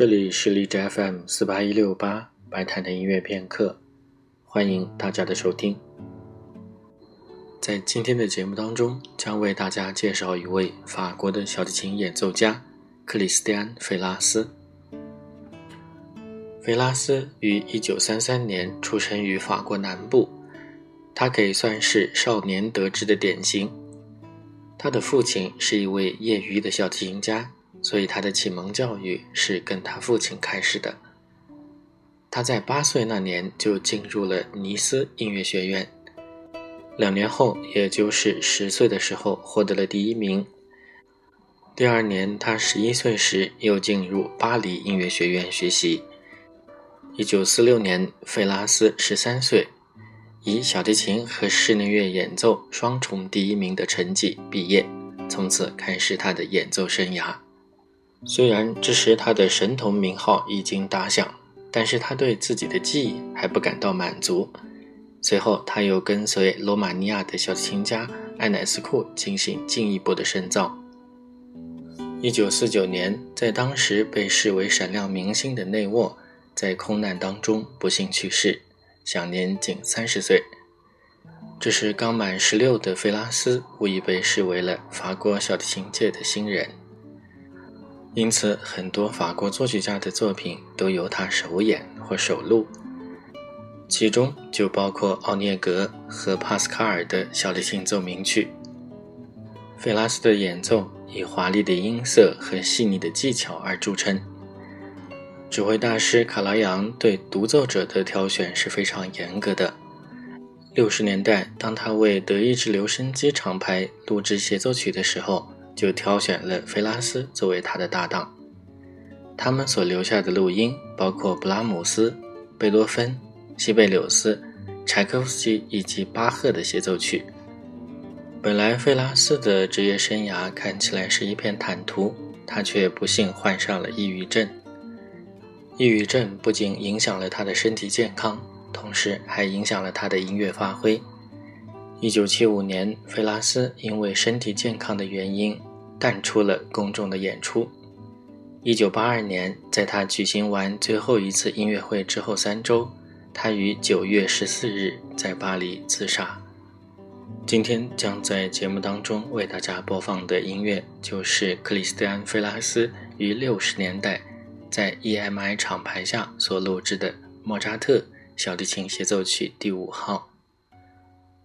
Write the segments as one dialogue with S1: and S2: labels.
S1: 这里是荔枝 FM 四八一六八白谈的音乐片刻，欢迎大家的收听。在今天的节目当中，将为大家介绍一位法国的小提琴演奏家克里斯蒂安·费拉斯。费拉斯于一九三三年出生于法国南部，他可以算是少年得志的典型。他的父亲是一位业余的小提琴家。所以他的启蒙教育是跟他父亲开始的。他在八岁那年就进入了尼斯音乐学院，两年后，也就是十岁的时候获得了第一名。第二年，他十一岁时又进入巴黎音乐学院学习。一九四六年，费拉斯十三岁，以小提琴和室内乐演奏双重第一名的成绩毕业，从此开始他的演奏生涯。虽然这时他的神童名号已经打响，但是他对自己的技艺还不感到满足。随后，他又跟随罗马尼亚的小提琴家艾乃斯库进行进一步的深造。一九四九年，在当时被视为闪亮明星的内沃，在空难当中不幸去世，享年仅三十岁。这时刚满十六的费拉斯，无疑被视为了法国小提琴界的新人。因此，很多法国作曲家的作品都由他首演或首录，其中就包括奥涅格和帕斯卡尔的小提琴奏鸣曲。费拉斯的演奏以华丽的音色和细腻的技巧而著称。指挥大师卡拉扬对独奏者的挑选是非常严格的。六十年代，当他为德意志留声机厂牌录制协奏曲的时候。就挑选了菲拉斯作为他的搭档。他们所留下的录音包括布拉姆斯、贝多芬、西贝柳斯、柴可夫斯基以及巴赫的协奏曲。本来费拉斯的职业生涯看起来是一片坦途，他却不幸患上了抑郁症。抑郁症不仅影响了他的身体健康，同时还影响了他的音乐发挥。一九七五年，费拉斯因为身体健康的原因。淡出了公众的演出。一九八二年，在他举行完最后一次音乐会之后三周，他于九月十四日在巴黎自杀。今天将在节目当中为大家播放的音乐，就是克里斯蒂安·费拉斯于六十年代在 EMI 厂牌下所录制的莫扎特小提琴协奏曲第五号。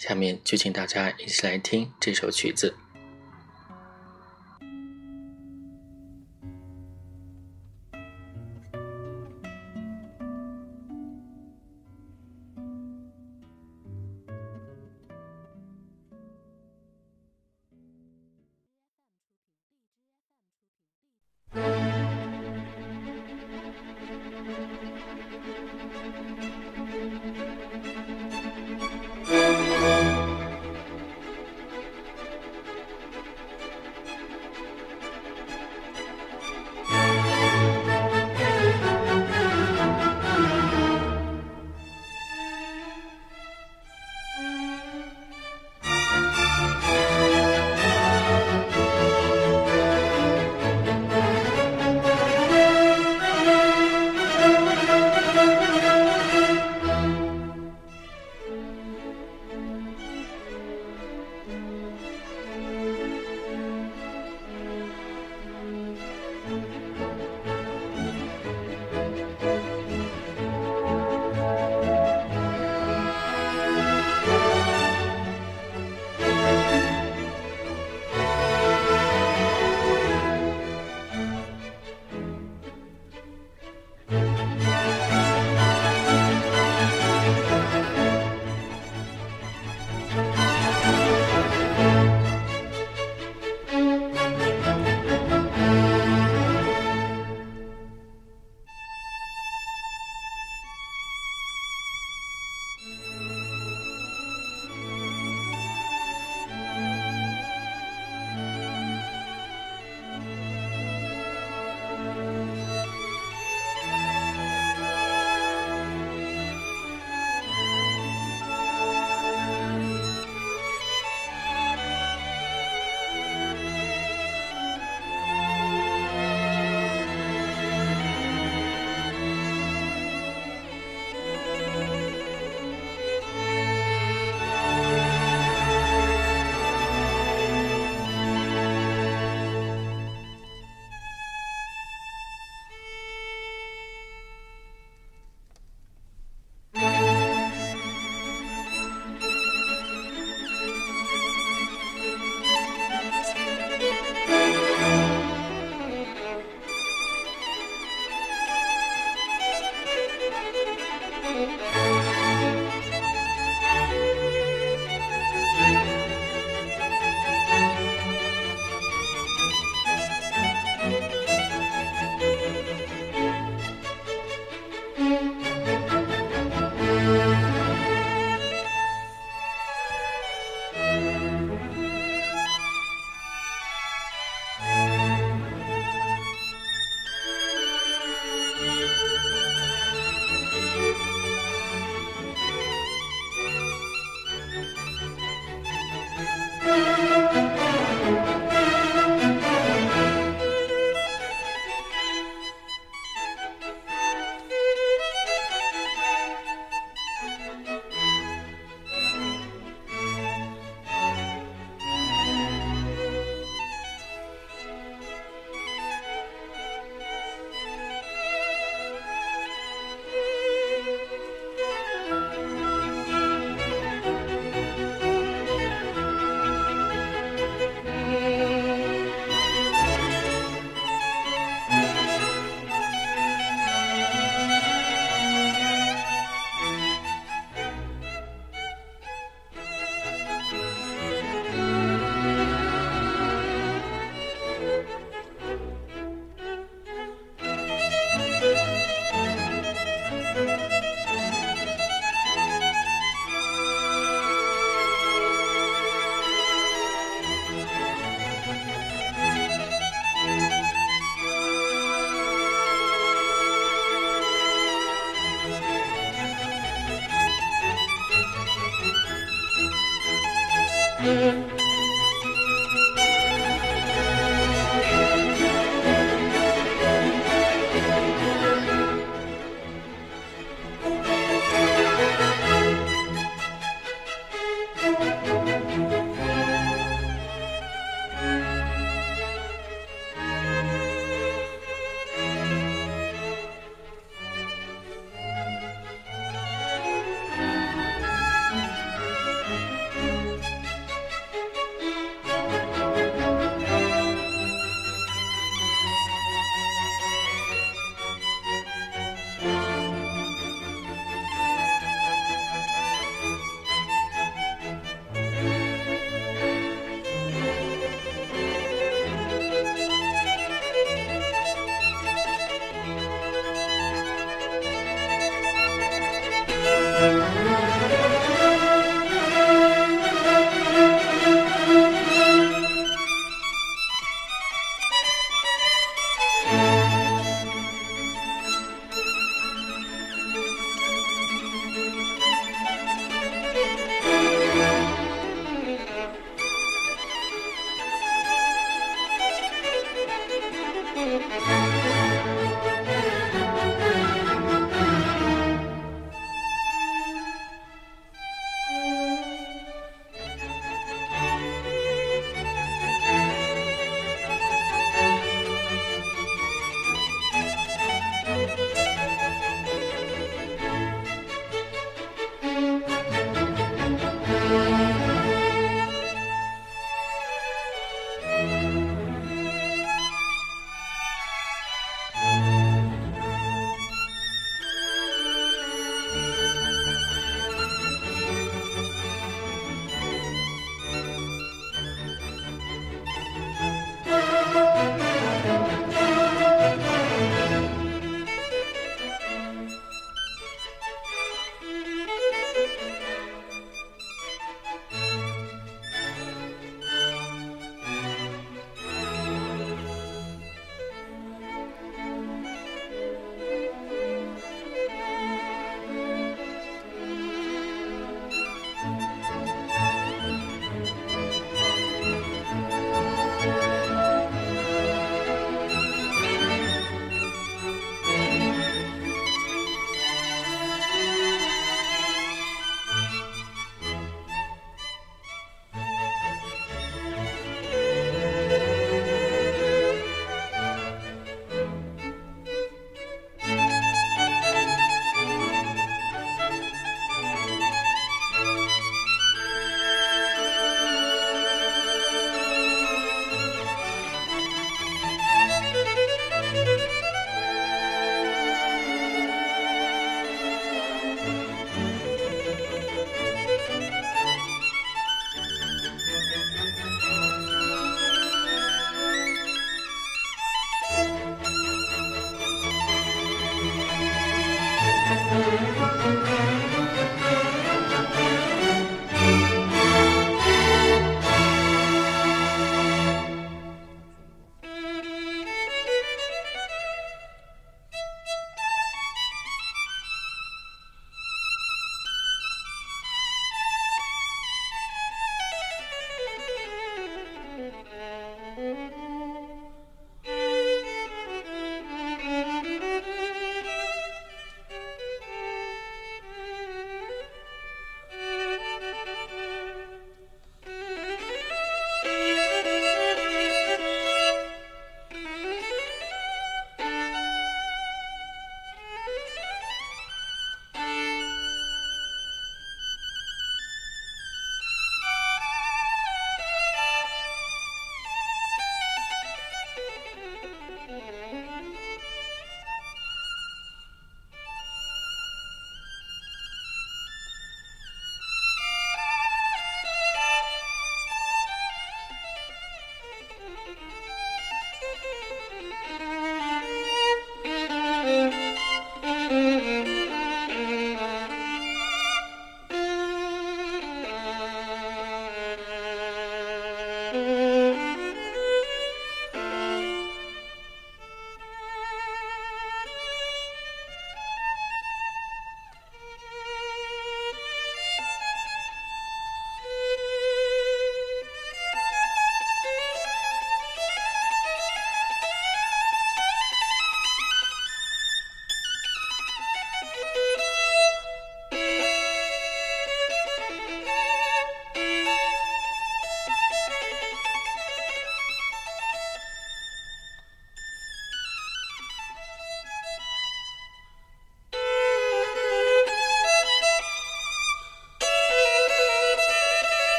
S1: 下面就请大家一起来听这首曲子。